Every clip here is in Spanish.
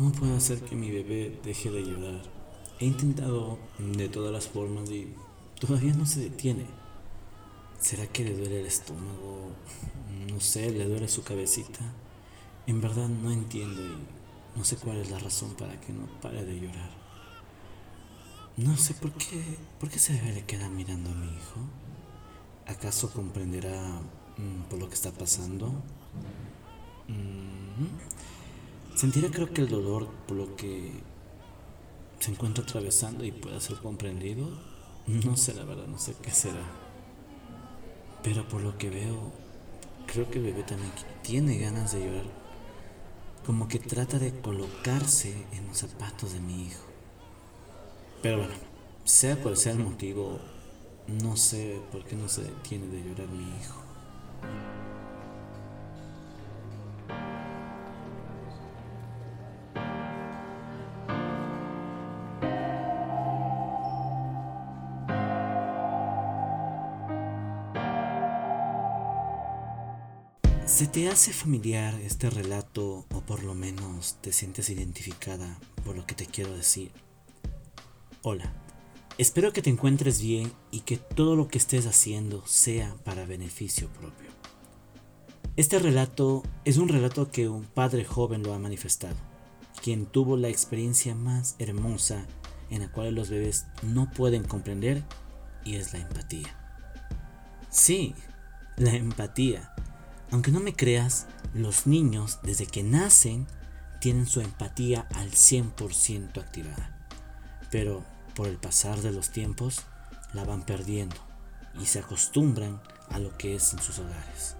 ¿Cómo puedo hacer que mi bebé deje de llorar? He intentado de todas las formas y todavía no se detiene. ¿Será que le duele el estómago? No sé, le duele su cabecita. En verdad no entiendo y no sé cuál es la razón para que no pare de llorar. No sé por qué, por qué ese bebé le queda mirando a mi hijo. ¿Acaso comprenderá mm, por lo que está pasando? Mm, ¿Sentirá creo que el dolor por lo que se encuentra atravesando y pueda ser comprendido? No sé, la verdad, no sé qué será. Pero por lo que veo, creo que el bebé también tiene ganas de llorar. Como que trata de colocarse en los zapatos de mi hijo. Pero bueno, sea cual sea el motivo, no sé por qué no se detiene de llorar mi hijo. ¿Se te hace familiar este relato o por lo menos te sientes identificada por lo que te quiero decir? Hola, espero que te encuentres bien y que todo lo que estés haciendo sea para beneficio propio. Este relato es un relato que un padre joven lo ha manifestado, quien tuvo la experiencia más hermosa en la cual los bebés no pueden comprender y es la empatía. Sí, la empatía aunque no me creas, los niños desde que nacen tienen su empatía al 100% activada. Pero por el pasar de los tiempos la van perdiendo y se acostumbran a lo que es en sus hogares.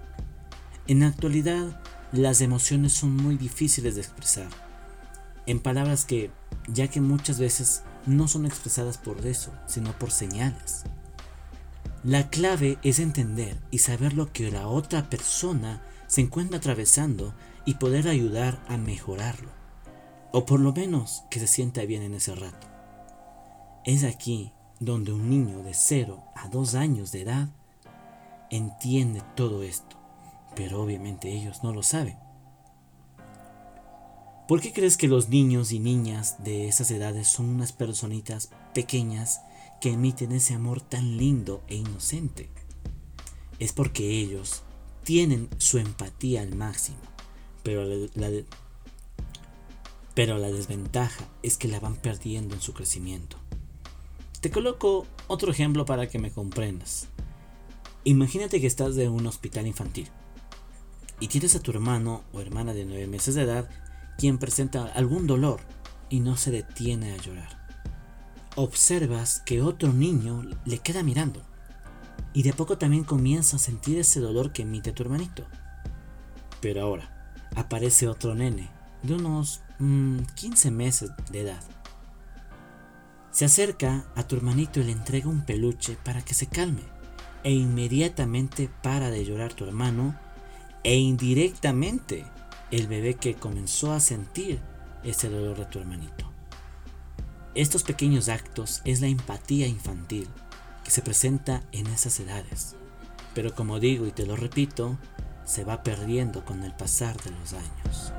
En la actualidad, las emociones son muy difíciles de expresar, en palabras que, ya que muchas veces no son expresadas por eso, sino por señales. La clave es entender y saber lo que la otra persona se encuentra atravesando y poder ayudar a mejorarlo. O por lo menos que se sienta bien en ese rato. Es aquí donde un niño de 0 a 2 años de edad entiende todo esto, pero obviamente ellos no lo saben. ¿Por qué crees que los niños y niñas de esas edades son unas personitas pequeñas que emiten ese amor tan lindo e inocente. Es porque ellos tienen su empatía al máximo, pero la, pero la desventaja es que la van perdiendo en su crecimiento. Te coloco otro ejemplo para que me comprendas. Imagínate que estás en un hospital infantil y tienes a tu hermano o hermana de 9 meses de edad quien presenta algún dolor y no se detiene a llorar observas que otro niño le queda mirando y de poco también comienza a sentir ese dolor que emite tu hermanito. Pero ahora aparece otro nene de unos 15 mm, meses de edad. Se acerca a tu hermanito y le entrega un peluche para que se calme e inmediatamente para de llorar tu hermano e indirectamente el bebé que comenzó a sentir ese dolor de tu hermanito. Estos pequeños actos es la empatía infantil que se presenta en esas edades, pero como digo y te lo repito, se va perdiendo con el pasar de los años.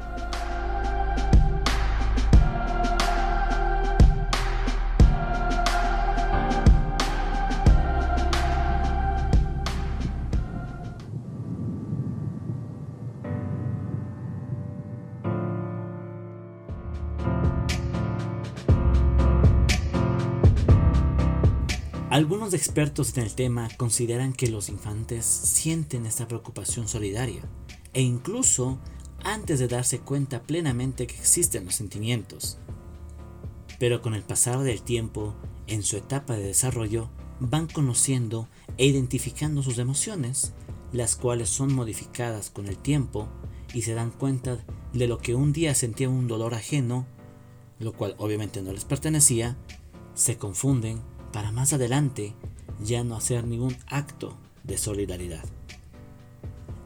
Algunos expertos en el tema consideran que los infantes sienten esta preocupación solidaria e incluso antes de darse cuenta plenamente que existen los sentimientos. Pero con el pasar del tiempo, en su etapa de desarrollo, van conociendo e identificando sus emociones, las cuales son modificadas con el tiempo y se dan cuenta de lo que un día sentía un dolor ajeno, lo cual obviamente no les pertenecía, se confunden para más adelante ya no hacer ningún acto de solidaridad.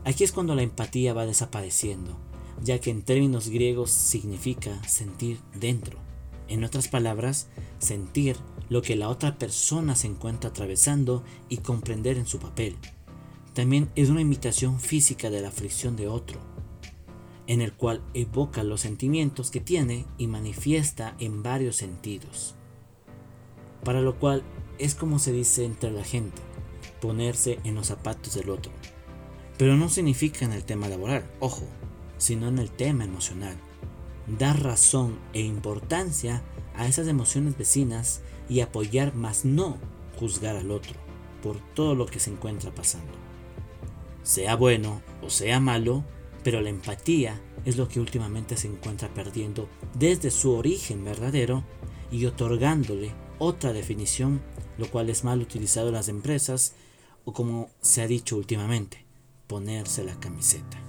Aquí es cuando la empatía va desapareciendo, ya que en términos griegos significa sentir dentro. En otras palabras, sentir lo que la otra persona se encuentra atravesando y comprender en su papel. También es una imitación física de la aflicción de otro. en el cual evoca los sentimientos que tiene y manifiesta en varios sentidos. Para lo cual es como se dice entre la gente, ponerse en los zapatos del otro. Pero no significa en el tema laboral, ojo, sino en el tema emocional. Dar razón e importancia a esas emociones vecinas y apoyar más no juzgar al otro por todo lo que se encuentra pasando. Sea bueno o sea malo, pero la empatía es lo que últimamente se encuentra perdiendo desde su origen verdadero y otorgándole otra definición, lo cual es mal utilizado en las empresas o como se ha dicho últimamente, ponerse la camiseta.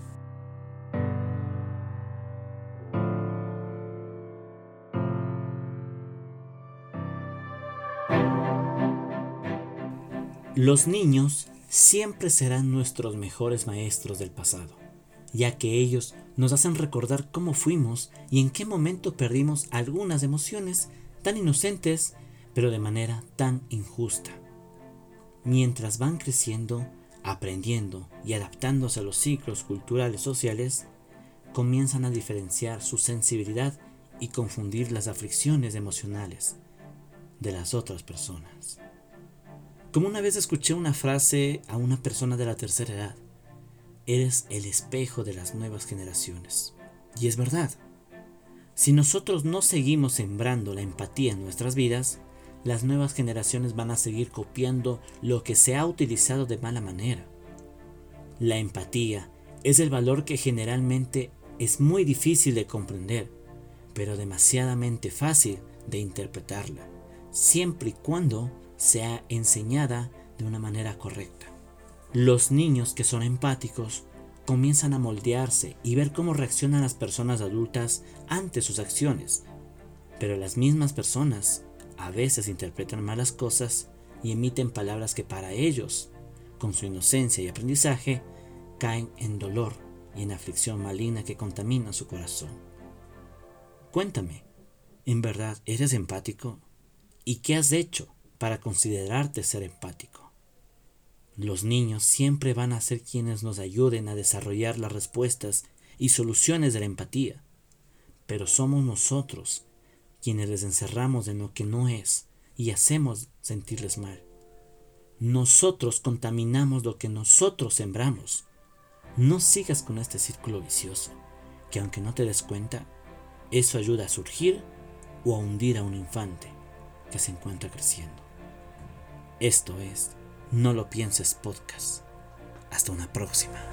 Los niños siempre serán nuestros mejores maestros del pasado, ya que ellos nos hacen recordar cómo fuimos y en qué momento perdimos algunas emociones tan inocentes, pero de manera tan injusta. Mientras van creciendo, aprendiendo y adaptándose a los ciclos culturales sociales, comienzan a diferenciar su sensibilidad y confundir las aflicciones emocionales de las otras personas. Como una vez escuché una frase a una persona de la tercera edad, eres el espejo de las nuevas generaciones. Y es verdad. Si nosotros no seguimos sembrando la empatía en nuestras vidas, las nuevas generaciones van a seguir copiando lo que se ha utilizado de mala manera. La empatía es el valor que generalmente es muy difícil de comprender, pero demasiadamente fácil de interpretarla, siempre y cuando sea enseñada de una manera correcta. Los niños que son empáticos comienzan a moldearse y ver cómo reaccionan las personas adultas ante sus acciones, pero las mismas personas a veces interpretan malas cosas y emiten palabras que para ellos, con su inocencia y aprendizaje, caen en dolor y en aflicción maligna que contamina su corazón. Cuéntame, ¿en verdad eres empático? ¿Y qué has hecho para considerarte ser empático. Los niños siempre van a ser quienes nos ayuden a desarrollar las respuestas y soluciones de la empatía, pero somos nosotros quienes les encerramos en lo que no es y hacemos sentirles mal. Nosotros contaminamos lo que nosotros sembramos. No sigas con este círculo vicioso, que aunque no te des cuenta, eso ayuda a surgir o a hundir a un infante que se encuentra creciendo. Esto es No lo pienses podcast. Hasta una próxima.